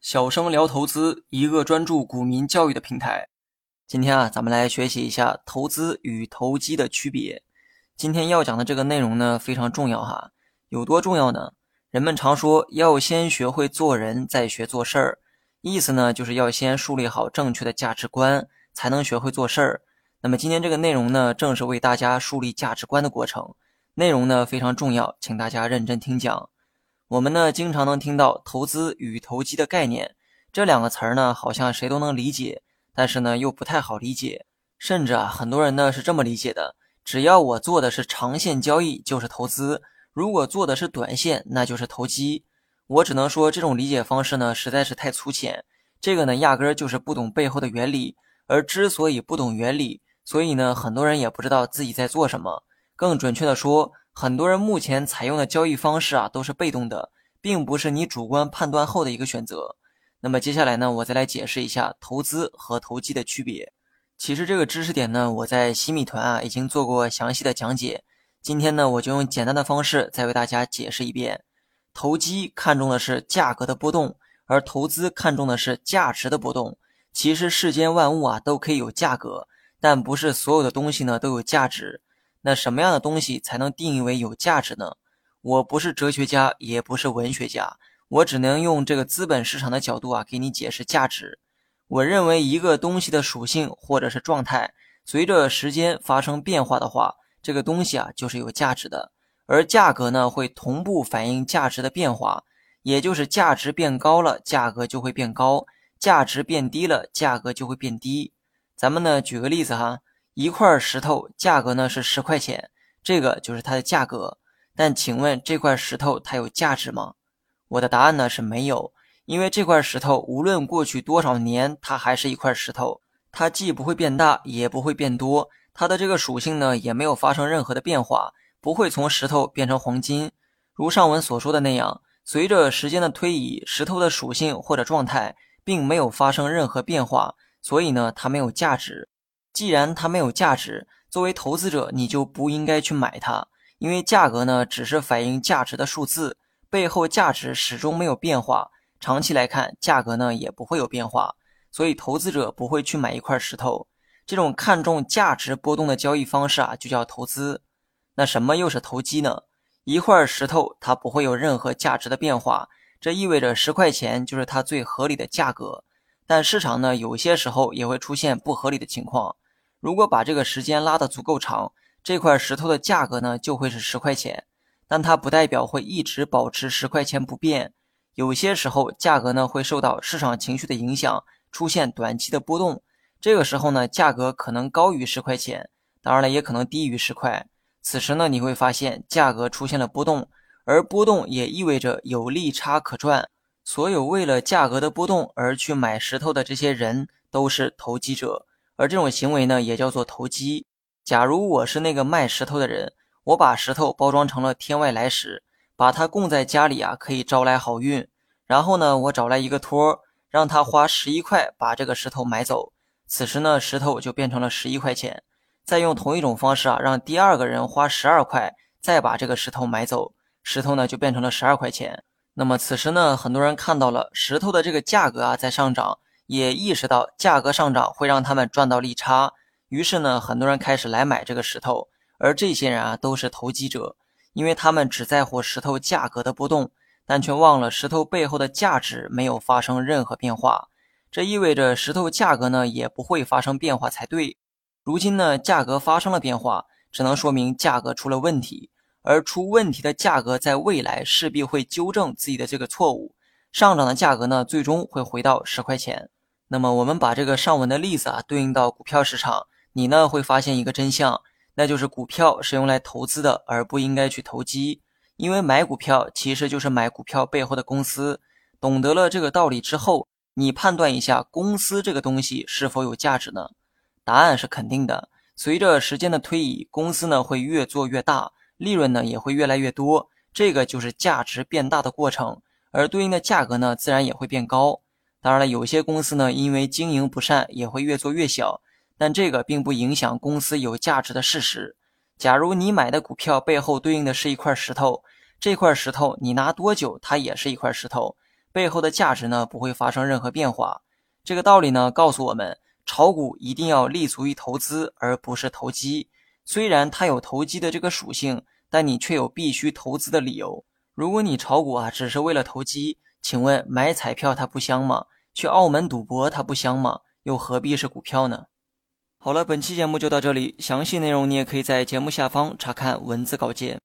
小生聊投资，一个专注股民教育的平台。今天啊，咱们来学习一下投资与投机的区别。今天要讲的这个内容呢，非常重要哈。有多重要呢？人们常说要先学会做人，再学做事儿，意思呢，就是要先树立好正确的价值观，才能学会做事儿。那么今天这个内容呢，正是为大家树立价值观的过程。内容呢非常重要，请大家认真听讲。我们呢经常能听到投资与投机的概念，这两个词儿呢好像谁都能理解，但是呢又不太好理解。甚至啊，很多人呢是这么理解的：只要我做的是长线交易，就是投资；如果做的是短线，那就是投机。我只能说这种理解方式呢实在是太粗浅，这个呢压根儿就是不懂背后的原理。而之所以不懂原理，所以呢很多人也不知道自己在做什么。更准确的说。很多人目前采用的交易方式啊，都是被动的，并不是你主观判断后的一个选择。那么接下来呢，我再来解释一下投资和投机的区别。其实这个知识点呢，我在新米团啊已经做过详细的讲解。今天呢，我就用简单的方式再为大家解释一遍。投机看重的是价格的波动，而投资看重的是价值的波动。其实世间万物啊都可以有价格，但不是所有的东西呢都有价值。那什么样的东西才能定义为有价值呢？我不是哲学家，也不是文学家，我只能用这个资本市场的角度啊，给你解释价值。我认为一个东西的属性或者是状态，随着时间发生变化的话，这个东西啊就是有价值的。而价格呢，会同步反映价值的变化，也就是价值变高了，价格就会变高；价值变低了，价格就会变低。咱们呢，举个例子哈。一块石头价格呢是十块钱，这个就是它的价格。但请问这块石头它有价值吗？我的答案呢是没有，因为这块石头无论过去多少年，它还是一块石头，它既不会变大，也不会变多，它的这个属性呢也没有发生任何的变化，不会从石头变成黄金。如上文所说的那样，随着时间的推移，石头的属性或者状态并没有发生任何变化，所以呢它没有价值。既然它没有价值，作为投资者，你就不应该去买它，因为价格呢只是反映价值的数字，背后价值始终没有变化，长期来看，价格呢也不会有变化，所以投资者不会去买一块石头。这种看重价值波动的交易方式啊，就叫投资。那什么又是投机呢？一块石头它不会有任何价值的变化，这意味着十块钱就是它最合理的价格。但市场呢，有些时候也会出现不合理的情况。如果把这个时间拉得足够长，这块石头的价格呢就会是十块钱，但它不代表会一直保持十块钱不变。有些时候价格呢会受到市场情绪的影响，出现短期的波动。这个时候呢，价格可能高于十块钱，当然了，也可能低于十块。此时呢，你会发现价格出现了波动，而波动也意味着有利差可赚。所有为了价格的波动而去买石头的这些人都是投机者。而这种行为呢，也叫做投机。假如我是那个卖石头的人，我把石头包装成了天外来石，把它供在家里啊，可以招来好运。然后呢，我找来一个托，让他花十一块把这个石头买走。此时呢，石头就变成了十一块钱。再用同一种方式啊，让第二个人花十二块再把这个石头买走，石头呢就变成了十二块钱。那么此时呢，很多人看到了石头的这个价格啊在上涨。也意识到价格上涨会让他们赚到利差，于是呢，很多人开始来买这个石头。而这些人啊，都是投机者，因为他们只在乎石头价格的波动，但却忘了石头背后的价值没有发生任何变化。这意味着石头价格呢也不会发生变化才对。如今呢，价格发生了变化，只能说明价格出了问题，而出问题的价格在未来势必会纠正自己的这个错误，上涨的价格呢，最终会回到十块钱。那么我们把这个上文的例子啊对应到股票市场，你呢会发现一个真相，那就是股票是用来投资的，而不应该去投机。因为买股票其实就是买股票背后的公司。懂得了这个道理之后，你判断一下公司这个东西是否有价值呢？答案是肯定的。随着时间的推移，公司呢会越做越大，利润呢也会越来越多，这个就是价值变大的过程，而对应的价格呢自然也会变高。当然了，有些公司呢，因为经营不善，也会越做越小，但这个并不影响公司有价值的事实。假如你买的股票背后对应的是一块石头，这块石头你拿多久，它也是一块石头，背后的价值呢不会发生任何变化。这个道理呢告诉我们，炒股一定要立足于投资，而不是投机。虽然它有投机的这个属性，但你却有必须投资的理由。如果你炒股啊只是为了投机，请问买彩票它不香吗？去澳门赌博它不香吗？又何必是股票呢？好了，本期节目就到这里，详细内容你也可以在节目下方查看文字稿件。